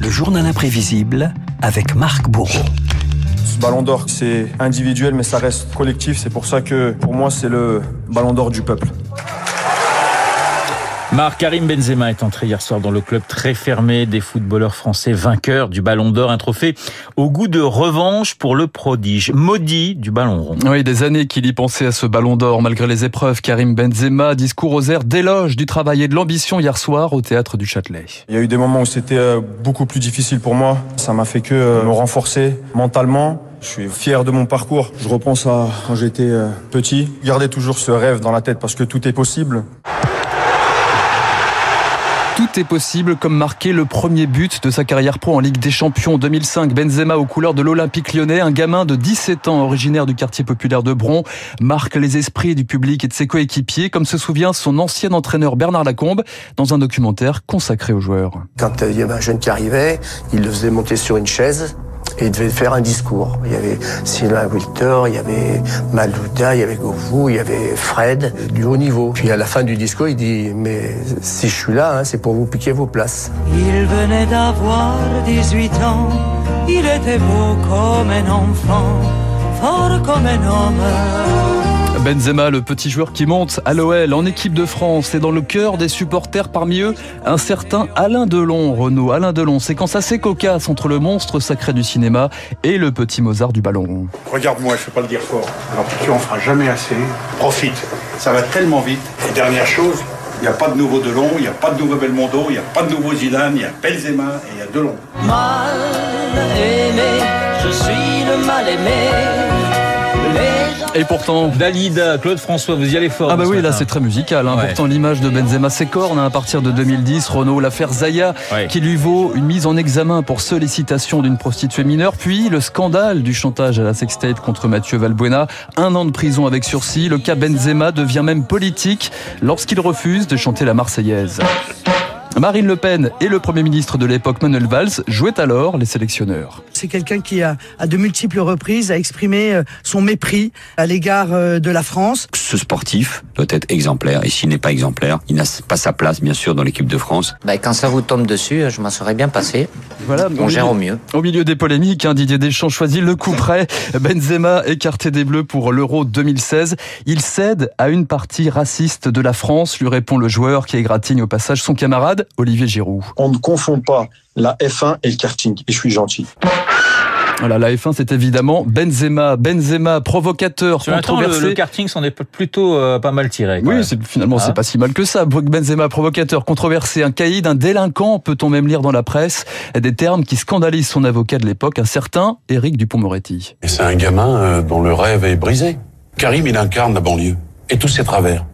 Le journal imprévisible avec Marc Bourreau. Ce ballon d'or, c'est individuel, mais ça reste collectif. C'est pour ça que, pour moi, c'est le ballon d'or du peuple. Marc Karim Benzema est entré hier soir dans le club très fermé des footballeurs français vainqueurs du Ballon d'Or, un trophée au goût de revanche pour le prodige, maudit du Ballon rond. Oui, des années qu'il y pensait à ce Ballon d'Or malgré les épreuves. Karim Benzema, discours aux airs d'éloge du travail et de l'ambition hier soir au théâtre du Châtelet. Il y a eu des moments où c'était euh, beaucoup plus difficile pour moi. Ça m'a fait que euh, me renforcer mentalement. Je suis fier de mon parcours. Je repense à quand j'étais euh, petit. Gardez toujours ce rêve dans la tête parce que tout est possible. Est possible comme marqué le premier but de sa carrière pro en Ligue des Champions 2005. Benzema aux couleurs de l'Olympique lyonnais, un gamin de 17 ans originaire du quartier populaire de Bron, marque les esprits du public et de ses coéquipiers, comme se souvient son ancien entraîneur Bernard Lacombe dans un documentaire consacré aux joueurs. Quand il y avait un jeune qui arrivait, il le faisait monter sur une chaise et il devait faire un discours. Il y avait Sylvain Wilter, il y avait Malouda, il y avait Govou, il y avait Fred, du haut niveau. Puis à la fin du discours, il dit Mais si je suis là, hein, c'est pour vous piquer vos places. Il venait d'avoir 18 ans, il était beau comme un enfant, fort comme un homme. Benzema, le petit joueur qui monte à l'OL en équipe de France et dans le cœur des supporters, parmi eux, un certain Alain Delon, Renaud. Alain Delon, séquence assez cocasse entre le monstre sacré du cinéma et le petit Mozart du ballon rond. Regarde-moi, je ne peux pas le dire fort. Alors tu en feras jamais assez. Profite, ça va tellement vite. Et dernière chose, il n'y a pas de nouveau Delon, il n'y a pas de nouveau Belmondo, il n'y a pas de nouveau Zidane, il y a Benzema et il y a Delon. Mal aimé, je suis le mal aimé. Et pourtant, Dalida, Claude François, vous y allez fort. ah bah oui, là c'est très musical. Hein. Ouais. Pourtant, l'image de Benzema s'écorne hein, à partir de 2010. Renault, l'affaire Zaya, Ouais. qui lui vaut une mise en examen pour sollicitation d'une prostituée mineure. Puis le scandale du chantage à la sextape contre Mathieu Valbuena. Un an de prison avec sursis. Le cas Benzema devient même politique lorsqu'il refuse de chanter la Marseillaise. Marine Le Pen et le Premier ministre de l'époque Manuel Valls jouaient alors les sélectionneurs. C'est quelqu'un qui a, à de multiples reprises, a exprimé euh, son mépris à l'égard euh, de la France. Ce sportif doit être exemplaire et s'il n'est pas exemplaire, il n'a pas sa place bien sûr dans l'équipe de France. Bah, quand ça vous tombe dessus, je m'en serais bien passé. Voilà, On gère au mieux. Au milieu des polémiques, hein, Didier Deschamps choisit le coup près. Benzema écarté des Bleus pour l'Euro 2016. Il cède à une partie raciste de la France, lui répond le joueur qui égratigne au passage son camarade Olivier Giroud. On ne confond pas la F1 et le karting. Et je suis gentil. Voilà, la F1 c'est évidemment Benzema, Benzema provocateur, Sur un temps, le, controversé. le karting s'en est plutôt euh, pas mal tiré. Oui, même. c'est, finalement, Ah. c'est pas si mal que ça. Benzema, provocateur, controversé, un caïd, un délinquant, peut-on même lire dans la presse. Des termes qui scandalisent son avocat de l'époque, un certain Éric Dupont-Moretti. Et c'est un gamin euh, dont le rêve est brisé. Karim, il incarne la banlieue et tous ses travers.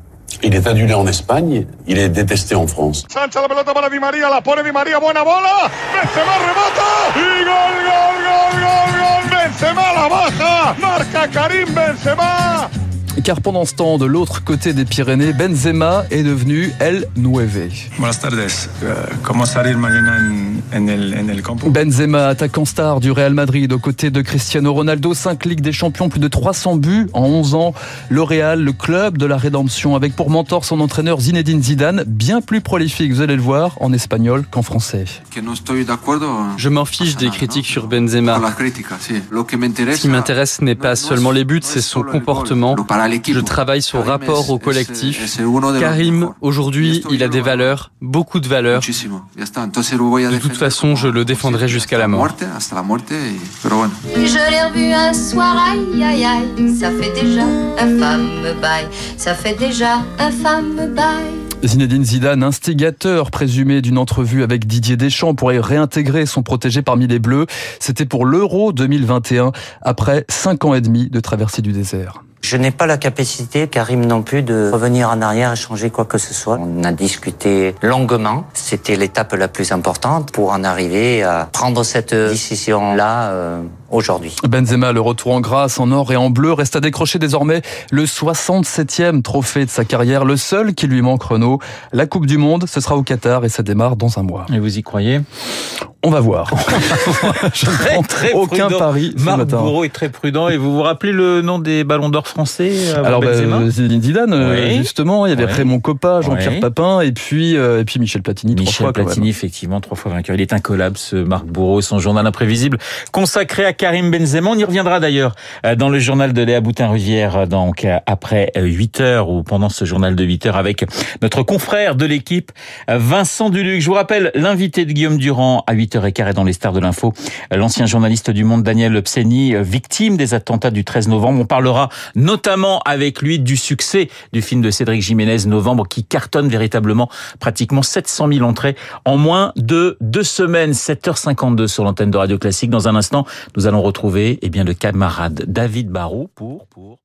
Il est adulé en Espagne, il est détesté en France. Sancha la pelota para Di María, la pone Di María, buena bola. Benzema remata y gol, gol, gol, gol, gol. Benzema la baja, marca Karim Benzema. Car pendant ce temps, de l'autre côté des Pyrénées, Benzema est devenu El Nueve. Eh, ¿Cómo salir mañana en, en el, en el campo? Benzema, attaquant star du Real Madrid, aux côtés de Cristiano Ronaldo, 5 Ligues des Champions, plus de 300 buts en 11 ans. Le Real, le club de la rédemption, avec pour mentor son entraîneur Zinedine Zidane, bien plus prolifique, vous allez le voir, en espagnol qu'en français. Je m'en fiche des critiques sur Benzema. Ce qui m'intéresse n'est pas seulement les buts, c'est son comportement. Je travaille son rapport au collectif. Karim, aujourd'hui, il a des valeurs, beaucoup de valeurs. De toute façon, je le défendrai jusqu'à la mort. Je l'ai revu un soir, aïe aïe aïe, ça fait déjà un bail, ça fait déjà un bail. Zinedine Zidane, instigateur présumé d'une entrevue avec Didier Deschamps pour réintégrer son protégé parmi les Bleus. C'était pour l'Euro 2021, après 5 ans et demi de traversée du désert. Je n'ai pas la capacité, Karim non plus, de revenir en arrière et changer quoi que ce soit. On a discuté longuement. C'était l'étape la plus importante pour en arriver à prendre cette décision-là euh, aujourd'hui. Benzema, le retour en grâce, en or et en bleu, reste à décrocher désormais le 67e trophée de sa carrière, le seul qui lui manque Renault. La Coupe du Monde, ce sera au Qatar et ça démarre dans un mois. Et vous y croyez? On va voir. Je ne très aucun prudent. pari ce Marc matin. Bourreau est très prudent. Et vous vous rappelez le nom des ballons d'or français Alors, bah, Zidane, oui. justement. Il y avait oui. Raymond Coppa, Jean-Pierre oui. Papin et puis, euh, et puis Michel Platini. Michel trois fois, Platini, effectivement, trois fois vainqueur. Il est incollable, ce Marc Bourreau, son journal imprévisible consacré à Karim Benzema. On y reviendra d'ailleurs euh, dans le journal de Léa Boutin-Rivière, donc euh, après 8 heures ou pendant ce journal de 8 heures avec notre confrère de l'équipe, Vincent Duluc. Je vous rappelle l'invité de Guillaume Durand à 8 8h15 et dans les stars de l'info, l'ancien journaliste du Monde Daniel Pseni, victime des attentats du 13 novembre. On parlera notamment avec lui du succès du film de Cédric Jiménez Novembre qui cartonne véritablement pratiquement 700 000 entrées en moins de deux semaines. 7h52 sur l'antenne de Radio Classique. Dans un instant, nous allons retrouver eh bien le camarade David Barrault pour pour